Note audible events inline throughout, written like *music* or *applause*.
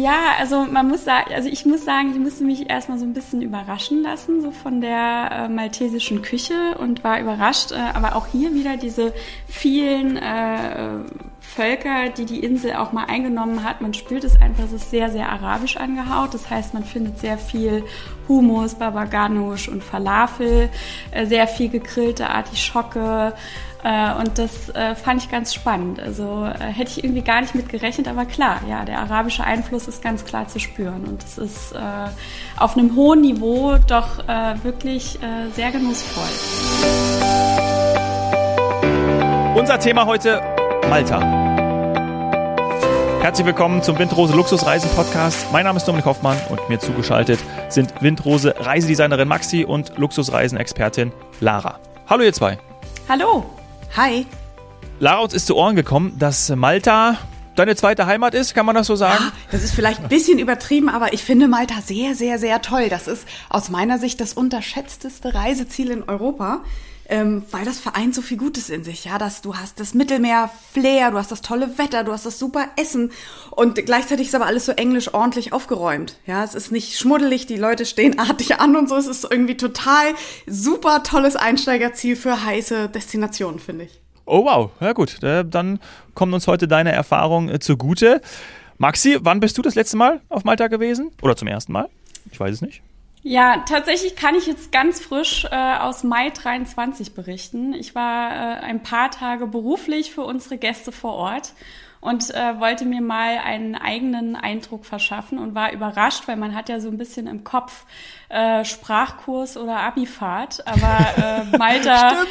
Ja, also man muss sagen, also ich muss sagen, ich musste mich erstmal so ein bisschen überraschen lassen, so von der äh, maltesischen Küche und war überrascht, äh, aber auch hier wieder diese vielen äh, Völker, die die Insel auch mal eingenommen hat. Man spürt es einfach, es ist sehr, sehr arabisch angehaut. Das heißt, man findet sehr viel Hummus, Baba Ganoush und Falafel, äh, sehr viel gegrillte Artischocke. Äh, und das äh, fand ich ganz spannend. Also hätte ich irgendwie gar nicht mit gerechnet, aber klar, ja, der arabische Einfluss ist ganz klar zu spüren. Und es ist auf einem hohen Niveau doch wirklich sehr genussvoll. Unser Thema heute Malta. Herzlich willkommen zum Windrose Luxusreisen Podcast. Mein Name ist Dominik Hoffmann und mir zugeschaltet sind Windrose Reisedesignerin Maxi und Luxusreisen-Expertin Lara. Hallo ihr zwei. Hallo. Hi. Lara, uns ist zu Ohren gekommen, dass Malta deine zweite Heimat ist, kann man das so sagen? Ja, das ist vielleicht ein bisschen übertrieben, aber ich finde Malta sehr, sehr, sehr toll. Das ist aus meiner Sicht das unterschätzteste Reiseziel in Europa ähm, weil das vereint so viel Gutes in sich. Ja, dass du hast das Mittelmeer Flair, du hast das tolle Wetter, du hast das super Essen und gleichzeitig ist aber alles so englisch ordentlich aufgeräumt. Ja, es ist nicht schmuddelig, die Leute stehen *laughs* artig an und so. Es ist irgendwie total super tolles Einsteigerziel für heiße Destinationen, finde ich. Oh wow, ja gut, äh, dann kommen uns heute deine Erfahrungen äh, zugute. Maxi, wann bist du das letzte Mal auf Malta gewesen? Oder zum ersten Mal? Ich weiß es nicht. Ja, tatsächlich kann ich jetzt ganz frisch äh, aus Mai 23 berichten. Ich war äh, ein paar Tage beruflich für unsere Gäste vor Ort und äh, wollte mir mal einen eigenen Eindruck verschaffen und war überrascht, weil man hat ja so ein bisschen im Kopf äh, Sprachkurs oder Abifahrt, aber äh, *laughs* Malta,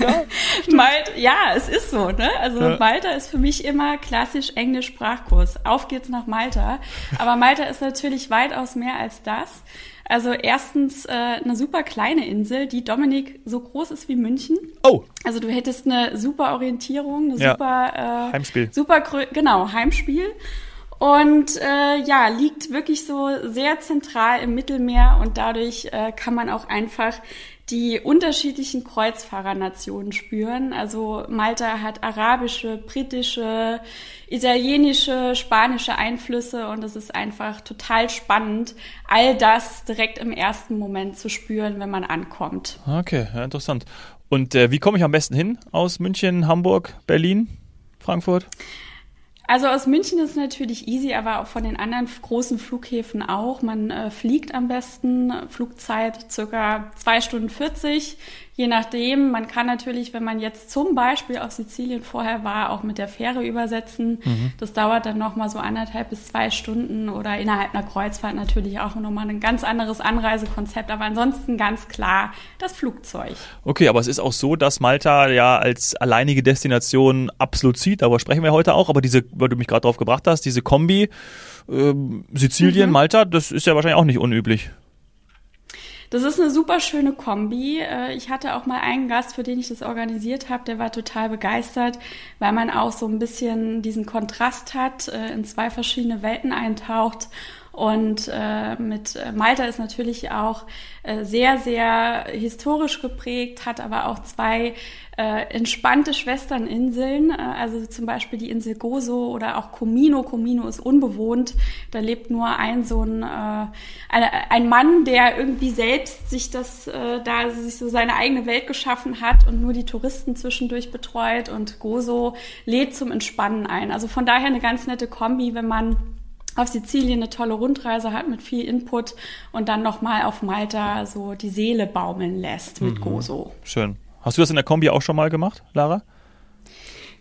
ja, Malta, ja, es ist so, ne? Also ja. Malta ist für mich immer klassisch Englisch Sprachkurs. Auf geht's nach Malta, aber Malta ist natürlich weitaus mehr als das. Also erstens äh, eine super kleine Insel, die Dominik so groß ist wie München. Oh. Also du hättest eine super Orientierung, eine ja. super äh, Heimspiel. Super genau Heimspiel. Und äh, ja, liegt wirklich so sehr zentral im Mittelmeer und dadurch äh, kann man auch einfach die unterschiedlichen Kreuzfahrernationen spüren. Also Malta hat arabische, britische, italienische, spanische Einflüsse und es ist einfach total spannend, all das direkt im ersten Moment zu spüren, wenn man ankommt. Okay, interessant. Und äh, wie komme ich am besten hin aus München, Hamburg, Berlin, Frankfurt? Also aus München ist natürlich easy, aber auch von den anderen großen Flughäfen auch. Man äh, fliegt am besten, Flugzeit circa zwei Stunden 40 je nachdem, man kann natürlich, wenn man jetzt zum Beispiel auf Sizilien vorher war, auch mit der Fähre übersetzen. Mhm. Das dauert dann nochmal so anderthalb bis zwei Stunden oder innerhalb einer Kreuzfahrt natürlich auch nochmal ein ganz anderes Anreisekonzept. Aber ansonsten ganz klar das Flugzeug. Okay, aber es ist auch so, dass Malta ja als alleinige Destination absolut zieht. Darüber sprechen wir heute auch. Aber diese, weil du mich gerade drauf gebracht hast, diese Kombi äh, Sizilien, mhm. Malta, das ist ja wahrscheinlich auch nicht unüblich. Das ist eine super schöne Kombi. Äh, ich hatte auch mal einen Gast, für den ich das organisiert habe, der war total begeistert, weil man auch so ein bisschen diesen Kontrast hat, äh, in zwei verschiedene Welten eintaucht und äh, mit äh, Malta ist natürlich auch äh, sehr, sehr historisch geprägt, hat aber auch zwei äh, entspannte Schwesterninseln, äh, also zum Beispiel die Insel Gozo oder auch Comino. Comino ist unbewohnt. Da lebt nur ein so ein, äh, ein Mann, der irgendwie selbst sich das, äh, da sich so seine eigene Welt geschaffen hat und nur die Touristen zwischendurch betreut und Gozo lädt zum Entspannen ein. Also von daher eine ganz nette Kombi, wenn man auf Sizilien eine tolle Rundreise hat mit viel Input und dann nochmal auf Malta so die Seele baumeln lässt mit mhm. Gozo. Schön. Hast du das in der Kombi auch schon mal gemacht, Lara?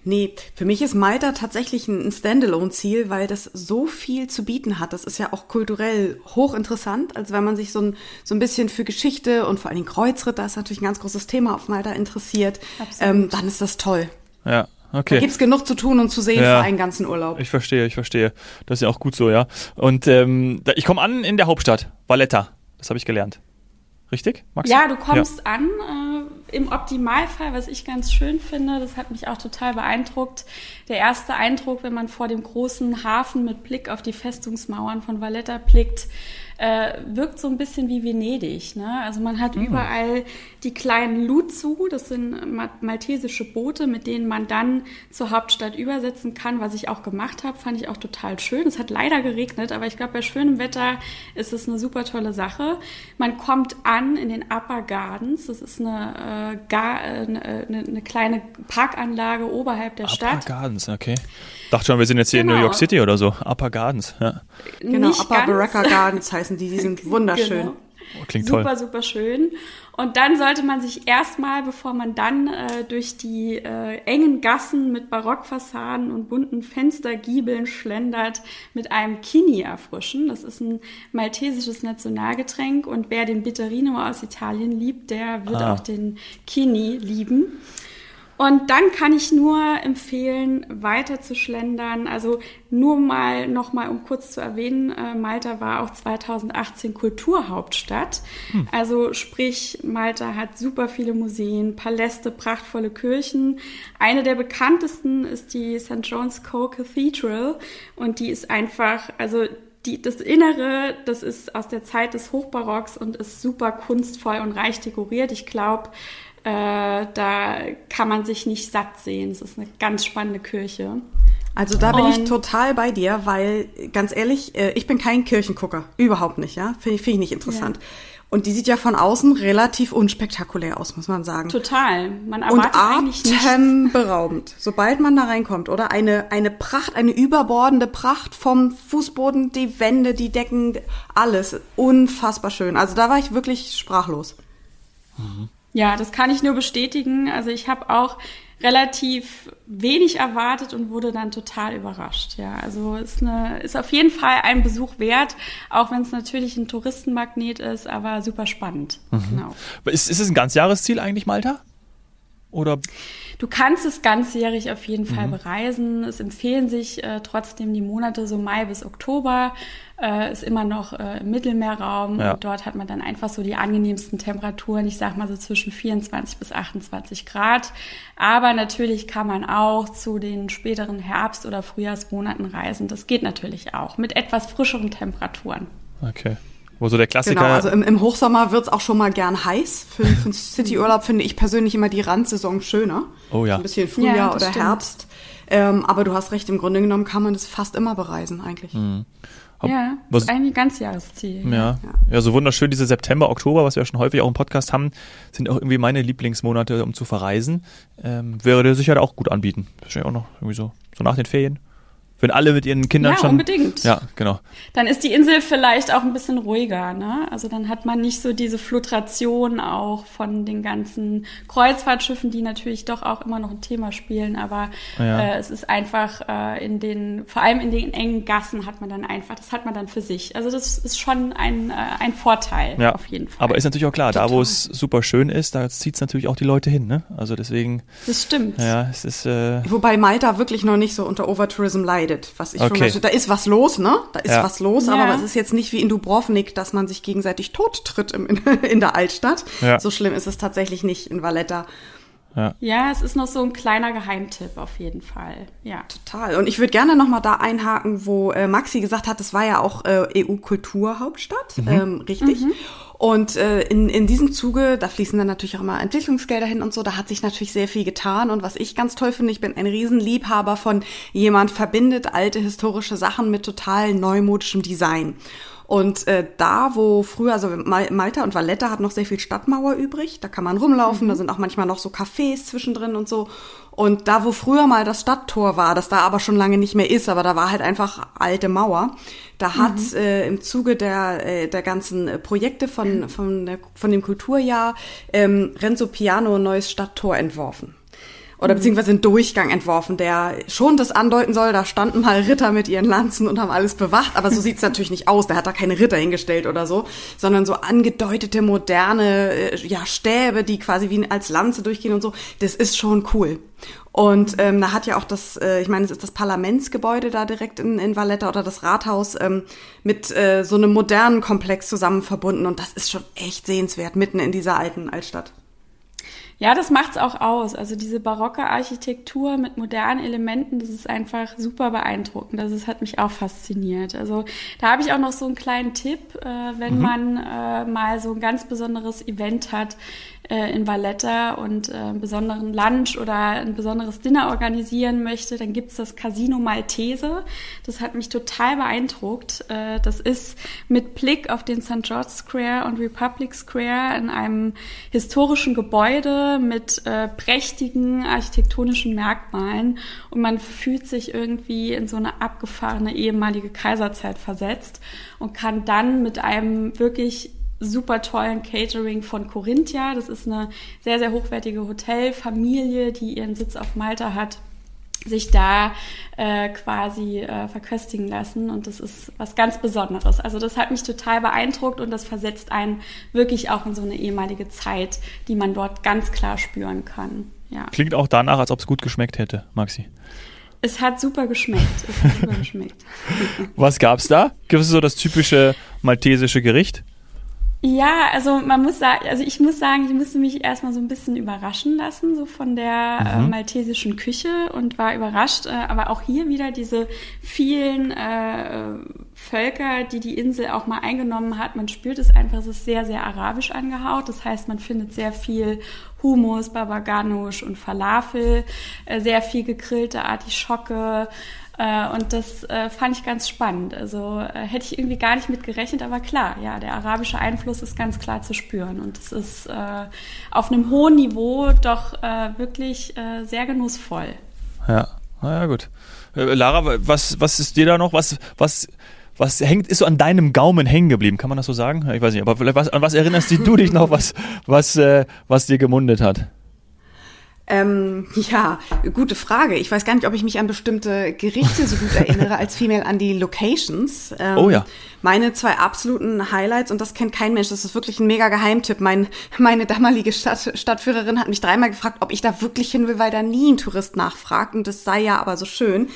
Nee, für mich ist Malta tatsächlich ein Standalone-Ziel, weil das so viel zu bieten hat. Das ist ja auch kulturell hochinteressant. Also wenn man sich so ein, so ein bisschen für Geschichte und vor allem Kreuzritt, da ist natürlich ein ganz großes Thema auf Malta interessiert, ähm, dann ist das toll. Ja, Okay. Da gibt's genug zu tun und zu sehen ja, für einen ganzen Urlaub. Ich verstehe, ich verstehe. Das ist ja auch gut so, ja. Und ähm, ich komme an in der Hauptstadt, Valletta. Das habe ich gelernt. Richtig, Max? Ja, du kommst ja. an. Äh, Im Optimalfall, was ich ganz schön finde, das hat mich auch total beeindruckt. Der erste Eindruck, wenn man vor dem großen Hafen mit Blick auf die Festungsmauern von Valletta blickt, äh, wirkt so ein bisschen wie Venedig. Ne? Also man hat mhm. überall die kleinen Luzu, das sind maltesische Boote, mit denen man dann zur Hauptstadt übersetzen kann, was ich auch gemacht habe, fand ich auch total schön. Es hat leider geregnet, aber ich glaube, bei schönem Wetter ist es eine super tolle Sache. Man kommt an in den Upper Gardens, das ist eine, äh, gar, äh, eine, eine, kleine Parkanlage oberhalb der Upper Stadt. Upper Gardens, okay. Dachte schon, wir sind jetzt hier genau. in New York City oder so. Upper Gardens, ja. Genau, Nicht Upper Baraka Gardens heißen die, die sind *laughs* wunderschön. Genau. Oh, klingt super, toll. super schön. Und dann sollte man sich erstmal, bevor man dann äh, durch die äh, engen Gassen mit Barockfassaden und bunten Fenstergiebeln schlendert, mit einem Kini erfrischen. Das ist ein maltesisches Nationalgetränk und wer den Bitterino aus Italien liebt, der wird ah. auch den Kini lieben. Und dann kann ich nur empfehlen, weiter zu schlendern. Also nur mal noch mal, um kurz zu erwähnen, äh, Malta war auch 2018 Kulturhauptstadt. Hm. Also sprich, Malta hat super viele Museen, Paläste, prachtvolle Kirchen. Eine der bekanntesten ist die St. John's Co. Cathedral und die ist einfach, also die, das Innere, das ist aus der Zeit des Hochbarocks und ist super kunstvoll und reich dekoriert. Ich glaube, äh, da kann man sich nicht satt sehen. Es ist eine ganz spannende Kirche. Also da bin ich total bei dir, weil ganz ehrlich, äh, ich bin kein Kirchengucker, überhaupt nicht, ja, finde ich, find ich nicht interessant. Ja. Und die sieht ja von außen relativ unspektakulär aus, muss man sagen. Total. Man erwartet und eigentlich nichts. atemberaubend, sobald man da reinkommt, oder eine eine Pracht, eine überbordende Pracht vom Fußboden, die Wände, die Decken, alles unfassbar schön. Also da war ich wirklich sprachlos. Mhm. Ja, das kann ich nur bestätigen. Also ich habe auch relativ wenig erwartet und wurde dann total überrascht. Ja, also ist, eine, ist auf jeden Fall ein Besuch wert, auch wenn es natürlich ein Touristenmagnet ist, aber super spannend. Mhm. Genau. Ist, ist es ein Ganzjahresziel eigentlich, Malta? Oder? Du kannst es ganzjährig auf jeden Fall mhm. bereisen. Es empfehlen sich äh, trotzdem die Monate so Mai bis Oktober. Äh, ist immer noch äh, im Mittelmeerraum ja. und dort hat man dann einfach so die angenehmsten Temperaturen. Ich sag mal so zwischen 24 bis 28 Grad. Aber natürlich kann man auch zu den späteren Herbst- oder Frühjahrsmonaten reisen. Das geht natürlich auch mit etwas frischeren Temperaturen. Okay. Wo so der Klassiker. Genau, also im, im Hochsommer wird's auch schon mal gern heiß. Für, *laughs* für einen Cityurlaub finde ich persönlich immer die Randsaison schöner. Oh ja. Ein bisschen Frühjahr ja, oder stimmt. Herbst. Ähm, aber du hast recht, im Grunde genommen kann man das fast immer bereisen eigentlich. Mhm. Hab, ja, das ist ein Ganzjahresziel. Ja, ja. ja, so wunderschön diese September, Oktober, was wir ja schon häufig auch im Podcast haben, sind auch irgendwie meine Lieblingsmonate, um zu verreisen. Ähm, wäre der sicher auch gut anbieten. Wahrscheinlich auch noch irgendwie so, so nach den Ferien. Wenn alle mit ihren Kindern ja, schon. Ja, unbedingt. Ja, genau. Dann ist die Insel vielleicht auch ein bisschen ruhiger, ne? Also dann hat man nicht so diese Flutration auch von den ganzen Kreuzfahrtschiffen, die natürlich doch auch immer noch ein Thema spielen, aber ja. äh, es ist einfach äh, in den, vor allem in den engen Gassen hat man dann einfach, das hat man dann für sich. Also das ist schon ein, äh, ein Vorteil ja. auf jeden Fall. Aber ist natürlich auch klar, Total. da wo es super schön ist, da zieht es natürlich auch die Leute hin, ne? Also deswegen. Das stimmt. Ja, es ist. Äh, Wobei Malta wirklich noch nicht so unter Overtourism leidet leidet, was ich okay. schon, da ist was los, ne? Da ist ja. was los, ja. aber es ist jetzt nicht wie in Dubrovnik, dass man sich gegenseitig tot tritt im, in, *laughs* in der Altstadt. Ja. So schlimm ist es tatsächlich nicht in Valletta. Ja. ja, es ist noch so ein kleiner Geheimtipp auf jeden Fall. Ja. Total. Und ich würde gerne noch mal da einhaken, wo äh, Maxi gesagt hat, das war ja auch äh, EU-Kulturhauptstadt, mhm. ähm, richtig. Mhm. Und äh, in, in diesem Zuge, da fließen dann natürlich auch immer Entwicklungsgelder hin und so, da hat sich natürlich sehr viel getan. Und was ich ganz toll finde, ich bin ein Riesenliebhaber von jemand verbindet alte historische Sachen mit total neumodischem Design. Und äh, da, wo früher, also Malta und Valletta hat noch sehr viel Stadtmauer übrig, da kann man rumlaufen, mhm. da sind auch manchmal noch so Cafés zwischendrin und so. Und da, wo früher mal das Stadttor war, das da aber schon lange nicht mehr ist, aber da war halt einfach alte Mauer, da hat mhm. äh, im Zuge der, äh, der ganzen äh, Projekte von, von, der, von dem Kulturjahr ähm, Renzo Piano ein neues Stadttor entworfen oder beziehungsweise einen Durchgang entworfen, der schon das andeuten soll, da standen mal Ritter mit ihren Lanzen und haben alles bewacht, aber so *laughs* sieht's natürlich nicht aus. Der hat da keine Ritter hingestellt oder so, sondern so angedeutete moderne äh, ja, Stäbe, die quasi wie als Lanze durchgehen und so. Das ist schon cool. Und ähm, da hat ja auch das, äh, ich meine, es ist das Parlamentsgebäude da direkt in, in Valletta oder das Rathaus ähm, mit äh, so einem modernen Komplex zusammen verbunden und das ist schon echt sehenswert mitten in dieser alten Altstadt. Ja, das macht's auch aus. Also diese barocke Architektur mit modernen Elementen, das ist einfach super beeindruckend. Also es hat mich auch fasziniert. Also da habe ich auch noch so einen kleinen Tipp, äh, wenn mhm. man äh, mal so ein ganz besonderes Event hat äh, in Valletta und äh, einen besonderen Lunch oder ein besonderes Dinner organisieren möchte, dann gibt's das Casino Maltese. Das hat mich total beeindruckt. Äh, das ist mit Blick auf den St. George Square und Republic Square in einem historischen Gebäude mit äh, prächtigen architektonischen Merkmalen und man fühlt sich irgendwie in so eine abgefahrene ehemalige Kaiserzeit versetzt und kann dann mit einem wirklich super tollen Catering von Corinthia. Das ist eine sehr, sehr hochwertige Hotelfamilie, die ihren Sitz auf Malta hat sich da äh, quasi äh, verköstigen lassen und das ist was ganz Besonderes. Also das hat mich total beeindruckt und das versetzt einen wirklich auch in so eine ehemalige Zeit, die man dort ganz klar spüren kann. Ja. Klingt auch danach, als ob es gut geschmeckt hätte, Maxi. Es hat super geschmeckt. Es hat super geschmeckt. *laughs* Was gab's da? Gibt es so das typische maltesische Gericht? Ja, also man muss sagen, also ich muss sagen, ich musste mich erstmal so ein bisschen überraschen lassen, so von der mhm. äh, maltesischen Küche und war überrascht, äh, aber auch hier wieder diese vielen äh, Völker, die die Insel auch mal eingenommen hat. Man spürt es einfach, es ist sehr, sehr arabisch angehaucht. Das heißt, man findet sehr viel Hummus, Baba Ganoush und Falafel, äh, sehr viel gegrillte Artischocke, und das äh, fand ich ganz spannend. Also äh, hätte ich irgendwie gar nicht mit gerechnet, aber klar, ja, der arabische Einfluss ist ganz klar zu spüren. Und es ist auf einem hohen Niveau doch wirklich sehr genussvoll. Ja, naja, gut. Lara, was, was ist dir da noch? Was, was, was hängt, ist so an deinem Gaumen hängen geblieben? Kann man das so sagen? Ich weiß nicht, aber was, an was erinnerst du dich noch, was, was, was dir gemundet hat? Ähm, ja, gute Frage. Ich weiß gar nicht, ob ich mich an bestimmte Gerichte so gut erinnere, als vielmehr an die Locations. Ähm, oh ja. Meine zwei absoluten Highlights, und das kennt kein Mensch, das ist wirklich ein mega Geheimtipp. Mein, meine damalige Stadt, Stadtführerin hat mich dreimal gefragt, ob ich da wirklich hin will, weil da nie ein Tourist nachfragt. Und das sei ja aber so schön.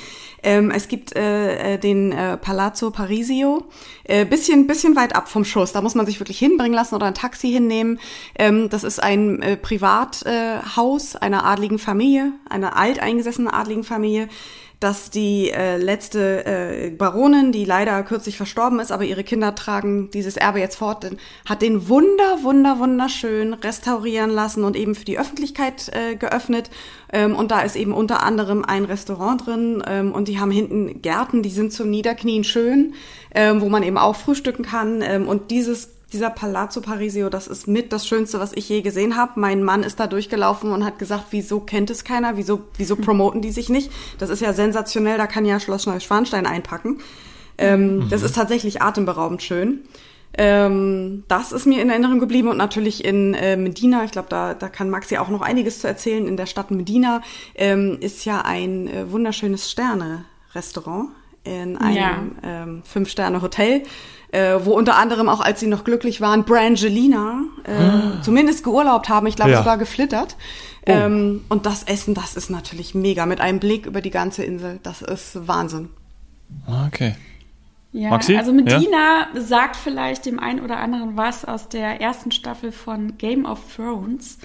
Ähm, es gibt äh, äh, den äh, Palazzo Parisio, äh, bisschen, bisschen weit ab vom Schuss. Da muss man sich wirklich hinbringen lassen oder ein Taxi hinnehmen. Ähm, das ist ein äh, Privathaus äh, einer adligen Familie, einer alteingesessenen adligen Familie dass die äh, letzte äh, Baronin, die leider kürzlich verstorben ist, aber ihre Kinder tragen dieses Erbe jetzt fort, hat den wunder, wunder, wunderschön restaurieren lassen und eben für die Öffentlichkeit äh, geöffnet. Ähm, und da ist eben unter anderem ein Restaurant drin ähm, und die haben hinten Gärten, die sind zum Niederknien schön, ähm, wo man eben auch frühstücken kann. Ähm, und dieses dieser Palazzo Parisio, das ist mit das Schönste, was ich je gesehen habe. Mein Mann ist da durchgelaufen und hat gesagt, wieso kennt es keiner? Wieso, wieso promoten die sich nicht? Das ist ja sensationell, da kann ja Schloss Neuschwanstein einpacken. Ähm, mhm. Das ist tatsächlich atemberaubend schön. Ähm, das ist mir in Erinnerung geblieben und natürlich in äh, Medina, ich glaube, da, da kann Maxi auch noch einiges zu erzählen. In der Stadt Medina ähm, ist ja ein äh, wunderschönes Sterne-Restaurant in einem ja. ähm, Fünf-Sterne-Hotel äh, wo unter anderem auch, als sie noch glücklich waren, Brangelina äh, ah. zumindest geurlaubt haben, ich glaube ja. sogar geflittert. Oh. Ähm, und das Essen, das ist natürlich mega, mit einem Blick über die ganze Insel. Das ist Wahnsinn. Okay. Ja, Maxi? also Medina ja? sagt vielleicht dem einen oder anderen was aus der ersten Staffel von Game of Thrones.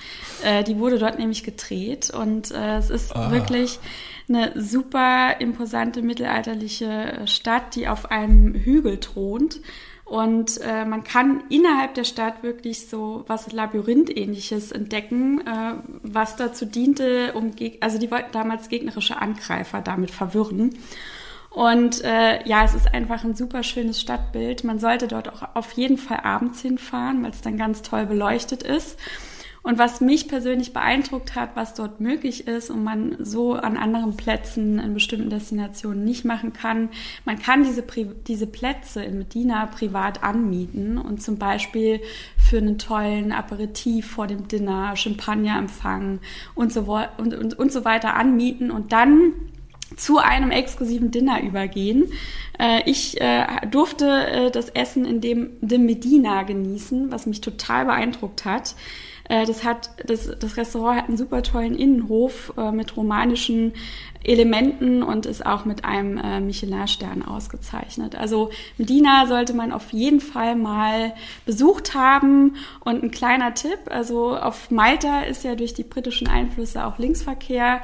Äh, die wurde dort nämlich gedreht und äh, es ist ah. wirklich eine super imposante mittelalterliche Stadt, die auf einem Hügel thront. Und äh, man kann innerhalb der Stadt wirklich so was Labyrinth-ähnliches entdecken, äh, was dazu diente, um also die wollten damals gegnerische Angreifer damit verwirren. Und äh, ja, es ist einfach ein super schönes Stadtbild. Man sollte dort auch auf jeden Fall abends hinfahren, weil es dann ganz toll beleuchtet ist. Und was mich persönlich beeindruckt hat, was dort möglich ist und man so an anderen Plätzen in bestimmten Destinationen nicht machen kann, man kann diese, diese Plätze in Medina privat anmieten und zum Beispiel für einen tollen Aperitif vor dem Dinner, Champagner empfangen und so, und, und, und so weiter anmieten und dann zu einem exklusiven Dinner übergehen. Äh, ich äh, durfte äh, das Essen in dem, dem Medina genießen, was mich total beeindruckt hat. Äh, das hat das, das Restaurant hat einen super tollen Innenhof äh, mit romanischen Elementen und ist auch mit einem äh, Michelin-Stern ausgezeichnet. Also Medina sollte man auf jeden Fall mal besucht haben. Und ein kleiner Tipp, also auf Malta ist ja durch die britischen Einflüsse auch Linksverkehr.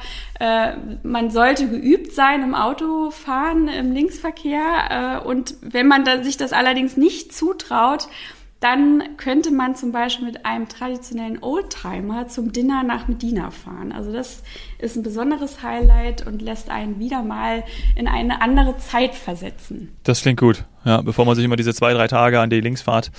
Man sollte geübt sein im Autofahren, im Linksverkehr. Und wenn man da, sich das allerdings nicht zutraut, dann könnte man zum Beispiel mit einem traditionellen Oldtimer zum Dinner nach Medina fahren. Also das ist ein besonderes Highlight und lässt einen wieder mal in eine andere Zeit versetzen. Das klingt gut. Ja, bevor man sich immer diese zwei, drei Tage an die Linksfahrt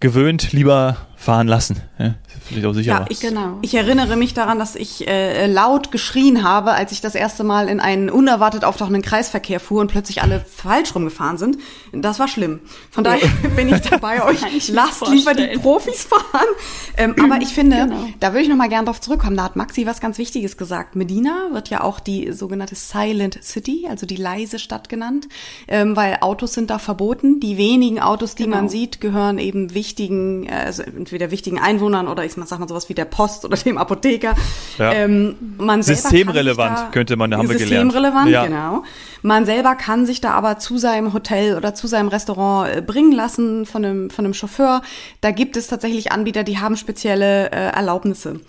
gewöhnt, lieber fahren lassen. Ja, vielleicht auch sicherer. Ja, ich, genau. ich erinnere mich daran, dass ich äh, laut geschrien habe, als ich das erste Mal in einen unerwartet auftauchenden Kreisverkehr fuhr und plötzlich alle falsch rumgefahren sind. Das war schlimm. Von daher *laughs* bin ich dabei, *laughs* euch lasst lieber die Profis fahren. Ähm, aber ich finde, genau. da würde ich noch mal gerne drauf zurückkommen. Da hat Maxi was ganz Wichtiges gesagt. Medina wird ja auch die sogenannte Silent City, also die leise Stadt genannt, ähm, weil Autos sind da verboten. Die wenigen Autos, die genau. man sieht, gehören eben wichtigen, äh, also entweder wichtigen Einwohnern oder ich sag mal sowas wie der Post oder dem Apotheker. Ja. Ähm, man systemrelevant da, könnte man, haben wir gelernt. Systemrelevant, ja. genau. Man selber kann sich da aber zu seinem Hotel oder zu seinem Restaurant äh, bringen lassen von einem, von einem Chauffeur. Da gibt es tatsächlich Anbieter, die haben spezielle äh, Erlaubnisse.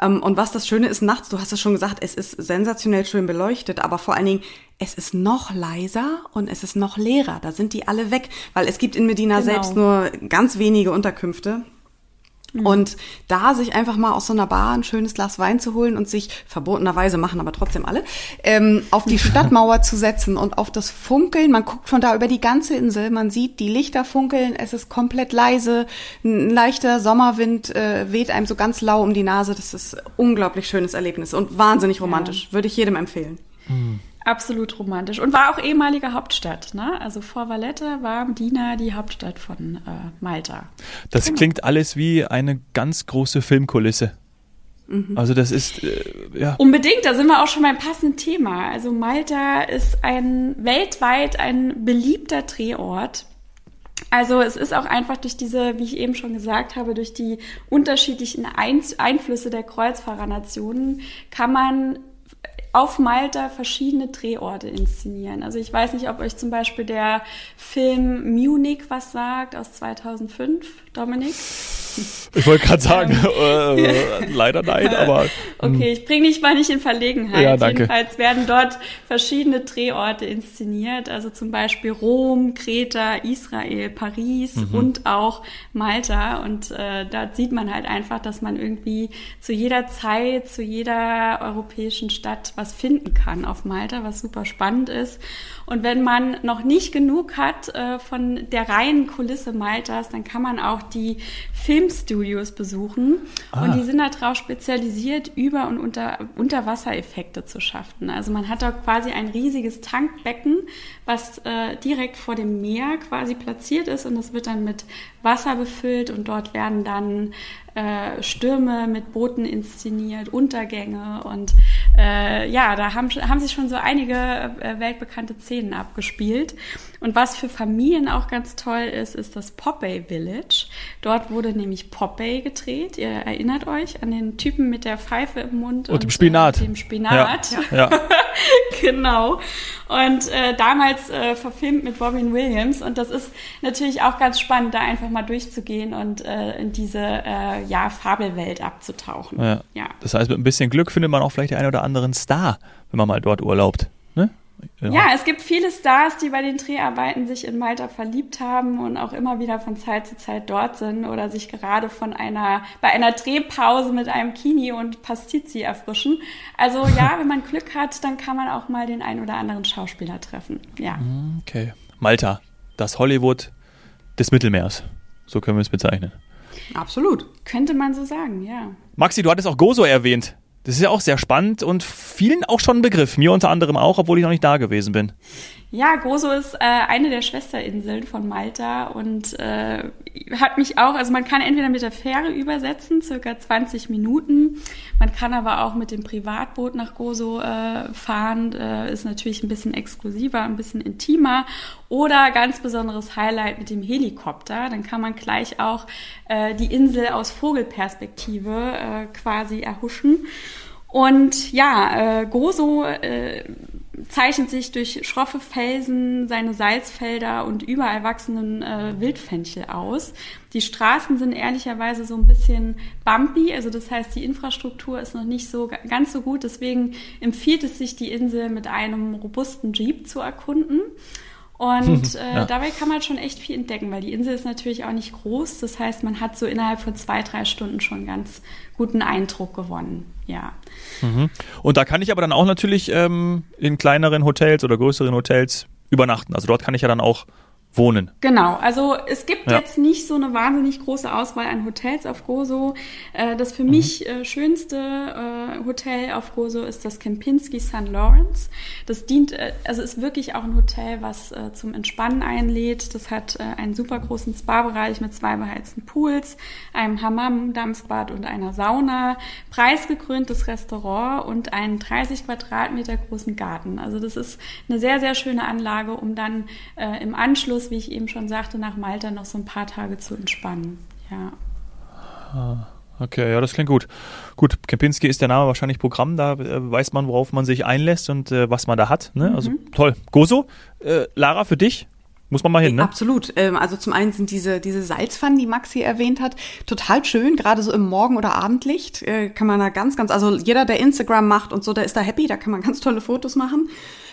Ähm, und was das Schöne ist nachts, du hast es schon gesagt, es ist sensationell schön beleuchtet, aber vor allen Dingen, es ist noch leiser und es ist noch leerer. Da sind die alle weg, weil es gibt in Medina genau. selbst nur ganz wenige Unterkünfte. Mhm. Und da sich einfach mal aus so einer Bar ein schönes Glas Wein zu holen und sich verbotenerweise machen aber trotzdem alle ähm, auf die *laughs* Stadtmauer zu setzen und auf das Funkeln. Man guckt von da über die ganze Insel, man sieht die Lichter funkeln, es ist komplett leise, ein leichter Sommerwind äh, weht einem so ganz lau um die Nase. Das ist unglaublich schönes Erlebnis und wahnsinnig romantisch. Ja. Würde ich jedem empfehlen. Mhm. Absolut romantisch. Und war auch ehemalige Hauptstadt. Ne? Also vor Valletta war Medina die Hauptstadt von äh, Malta. Das genau. klingt alles wie eine ganz große Filmkulisse. Mhm. Also das ist äh, ja. Unbedingt, da sind wir auch schon beim passenden Thema. Also Malta ist ein weltweit ein beliebter Drehort. Also es ist auch einfach durch diese, wie ich eben schon gesagt habe, durch die unterschiedlichen Einflüsse der Kreuzfahrernationen kann man auf Malta verschiedene Drehorte inszenieren. Also ich weiß nicht, ob euch zum Beispiel der Film Munich was sagt aus 2005, Dominik. Ich wollte gerade sagen, ähm, *laughs* äh, leider nein, aber. *laughs* Hm. Okay, ich bringe dich mal nicht in Verlegenheit. Ja, danke. Jedenfalls werden dort verschiedene Drehorte inszeniert, also zum Beispiel Rom, Kreta, Israel, Paris mhm. und auch Malta. Und äh, da sieht man halt einfach, dass man irgendwie zu jeder Zeit, zu jeder europäischen Stadt was finden kann auf Malta, was super spannend ist. Und wenn man noch nicht genug hat äh, von der reinen Kulisse Maltas, dann kann man auch die Filmstudios besuchen. Ah. Und die sind darauf spezialisiert, Über- und unter Unterwassereffekte zu schaffen. Also man hat da quasi ein riesiges Tankbecken, was äh, direkt vor dem Meer quasi platziert ist und das wird dann mit Wasser befüllt und dort werden dann äh, Stürme mit Booten inszeniert, Untergänge und äh, ja, da haben, haben sich schon so einige äh, weltbekannte Szenen abgespielt. Und was für Familien auch ganz toll ist, ist das Popeye Village. Dort wurde nämlich Popeye gedreht. Ihr erinnert euch an den Typen mit der Pfeife im Mund und, und dem Spinat. Äh, dem Spinat. Ja. ja. *laughs* genau. Und äh, damals äh, verfilmt mit Robin Williams. Und das ist natürlich auch ganz spannend, da einfach mal durchzugehen und äh, in diese äh, ja, Fabelwelt abzutauchen. Ja. ja. Das heißt, mit ein bisschen Glück findet man auch vielleicht den einen oder anderen Star, wenn man mal dort urlaubt. Ne? Ja. ja. es gibt viele Stars, die bei den Dreharbeiten sich in Malta verliebt haben und auch immer wieder von Zeit zu Zeit dort sind oder sich gerade von einer, bei einer Drehpause mit einem Kini und Pastizi erfrischen. Also ja, *laughs* wenn man Glück hat, dann kann man auch mal den einen oder anderen Schauspieler treffen. Ja. Okay. Malta, das Hollywood des Mittelmeers. So können wir es bezeichnen. Absolut. Könnte man so sagen, ja. Maxi, du hattest auch Gozo erwähnt. Das ist ja auch sehr spannend und vielen auch schon ein Begriff. Mir unter anderem auch, obwohl ich noch nicht da gewesen bin. Ja, Gozo ist äh, eine der Schwesterinseln von Malta und äh, hat mich auch, also man kann entweder mit der Fähre übersetzen, circa 20 Minuten. Man kann aber auch mit dem Privatboot nach Gozo äh, fahren, äh, ist natürlich ein bisschen exklusiver, ein bisschen intimer. Oder ganz besonderes Highlight mit dem Helikopter. Dann kann man gleich auch äh, die Insel aus Vogelperspektive äh, quasi erhuschen. Und ja, äh, Gozo äh, zeichnet sich durch schroffe Felsen, seine Salzfelder und überall wachsenden äh, Wildfenchel aus. Die Straßen sind ehrlicherweise so ein bisschen bumpy, also das heißt, die Infrastruktur ist noch nicht so ganz so gut. Deswegen empfiehlt es sich, die Insel mit einem robusten Jeep zu erkunden. Und *laughs* äh, ja. dabei kann man schon echt viel entdecken, weil die Insel ist natürlich auch nicht groß. Das heißt, man hat so innerhalb von zwei, drei Stunden schon ganz guten Eindruck gewonnen. Ja. Mhm. Und da kann ich aber dann auch natürlich ähm, in kleineren Hotels oder größeren Hotels übernachten. Also dort kann ich ja dann auch wohnen. Genau, also es gibt ja. jetzt nicht so eine wahnsinnig große Auswahl an Hotels auf Gozo. Äh, das für mhm. mich äh, schönste äh, Hotel auf Gozo ist das Kempinski St. Lawrence. Das dient, also ist wirklich auch ein Hotel, was zum Entspannen einlädt. Das hat einen super großen Spa-Bereich mit zwei beheizten Pools, einem Hammam, Dampfbad und einer Sauna, preisgekröntes Restaurant und einen 30 Quadratmeter großen Garten. Also das ist eine sehr, sehr schöne Anlage, um dann im Anschluss Anschluss, wie ich eben schon sagte, nach Malta noch so ein paar Tage zu entspannen. Ja. Ah, okay, ja, das klingt gut. Gut, Kempinski ist der Name wahrscheinlich Programm, da äh, weiß man, worauf man sich einlässt und äh, was man da hat. Ne? Also mhm. toll. Gozo, äh, Lara, für dich? Muss man mal hin, ne? Absolut. Ähm, also zum einen sind diese, diese Salzpfannen, die Maxi erwähnt hat, total schön. Gerade so im Morgen- oder Abendlicht äh, kann man da ganz, ganz, also jeder, der Instagram macht und so, der ist da happy, da kann man ganz tolle Fotos machen.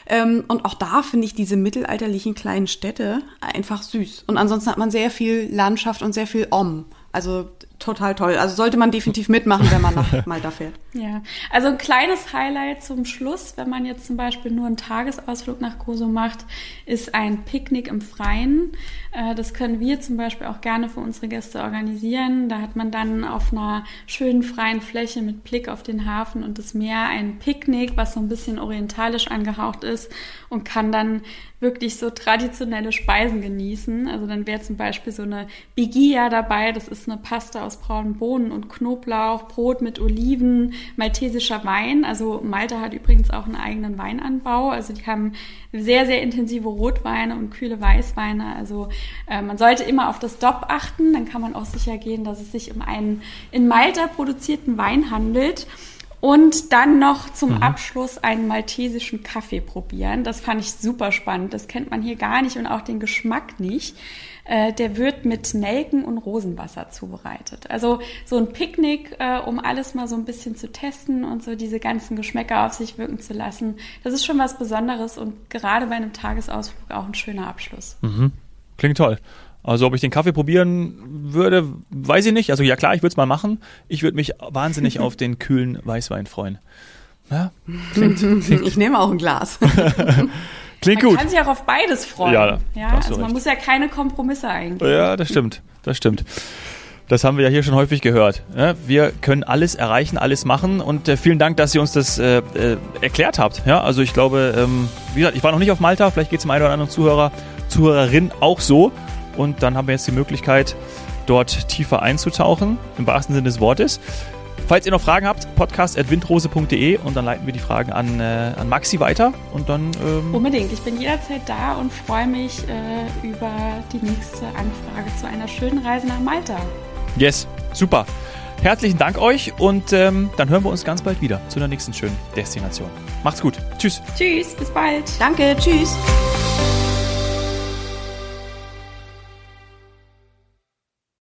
Ähm, und auch da finde ich diese mittelalterlichen kleinen Städte einfach süß. Und ansonsten hat man sehr viel Landschaft und sehr viel Om. Also total toll. Also sollte man definitiv mitmachen, wenn man nach *laughs* Malta fährt. Ja, also ein kleines Highlight zum Schluss, wenn man jetzt zum Beispiel nur einen Tagesausflug nach Gozo macht, ist ein Picknick im Freien. Äh, das können wir zum Beispiel auch gerne für unsere Gäste organisieren. Da hat man dann auf einer schönen freien Fläche mit Blick auf den Hafen und das Meer ein Picknick, was so ein bisschen orientalisch angehaucht ist und kann dann wirklich so traditionelle Speisen genießen. Also dann wäre zum Beispiel so eine Bigia dabei. Das ist eine Pasta aus braunen Bohnen und Knoblauch, Brot mit Oliven, maltesischer Wein. Also Malta hat übrigens auch einen eigenen Weinanbau. Also die haben sehr, sehr intensive Rotweine und kühle Weißweine. Also äh, man sollte immer auf das DOP achten. Dann kann man auch sicher gehen, dass es sich um einen in Malta produzierten Wein handelt. Und dann noch zum mhm. Abschluss einen maltesischen Kaffee probieren. Das fand ich super spannend. Das kennt man hier gar nicht und auch den Geschmack nicht. Äh, der wird mit Nelken und Rosenwasser zubereitet. Also so ein Picknick, äh, um alles mal so ein bisschen zu testen und so diese ganzen Geschmäcker auf sich wirken zu lassen. Das ist schon was Besonderes und gerade bei einem Tagesausflug auch ein schöner Abschluss. Mhm. Klingt toll. Also ob ich den Kaffee probieren würde, weiß ich nicht. Also ja klar, ich würde es mal machen. Ich würde mich wahnsinnig *laughs* auf den kühlen Weißwein freuen. Ja, klingt, *laughs* klingt. Ich nehme auch ein Glas. *laughs* klingt gut. Man kann sich auch auf beides freuen. Ja, ja also man recht. muss ja keine Kompromisse eingehen. Ja, das stimmt. Das stimmt. Das haben wir ja hier schon häufig gehört. Wir können alles erreichen, alles machen und äh, vielen Dank, dass ihr uns das äh, äh, erklärt habt. Ja, also ich glaube, ähm, wie gesagt, ich war noch nicht auf Malta, vielleicht geht es dem einen oder anderen Zuhörer, Zuhörerin auch so und dann haben wir jetzt die Möglichkeit, dort tiefer einzutauchen, im wahrsten Sinne des Wortes. Falls ihr noch Fragen habt, podcast.windrose.de und dann leiten wir die Fragen an, äh, an Maxi weiter und dann. Ähm Unbedingt, ich bin jederzeit da und freue mich äh, über die nächste Anfrage zu einer schönen Reise nach Malta. Yes, super. Herzlichen Dank euch und ähm, dann hören wir uns ganz bald wieder zu der nächsten schönen Destination. Macht's gut. Tschüss. Tschüss, bis bald. Danke, tschüss.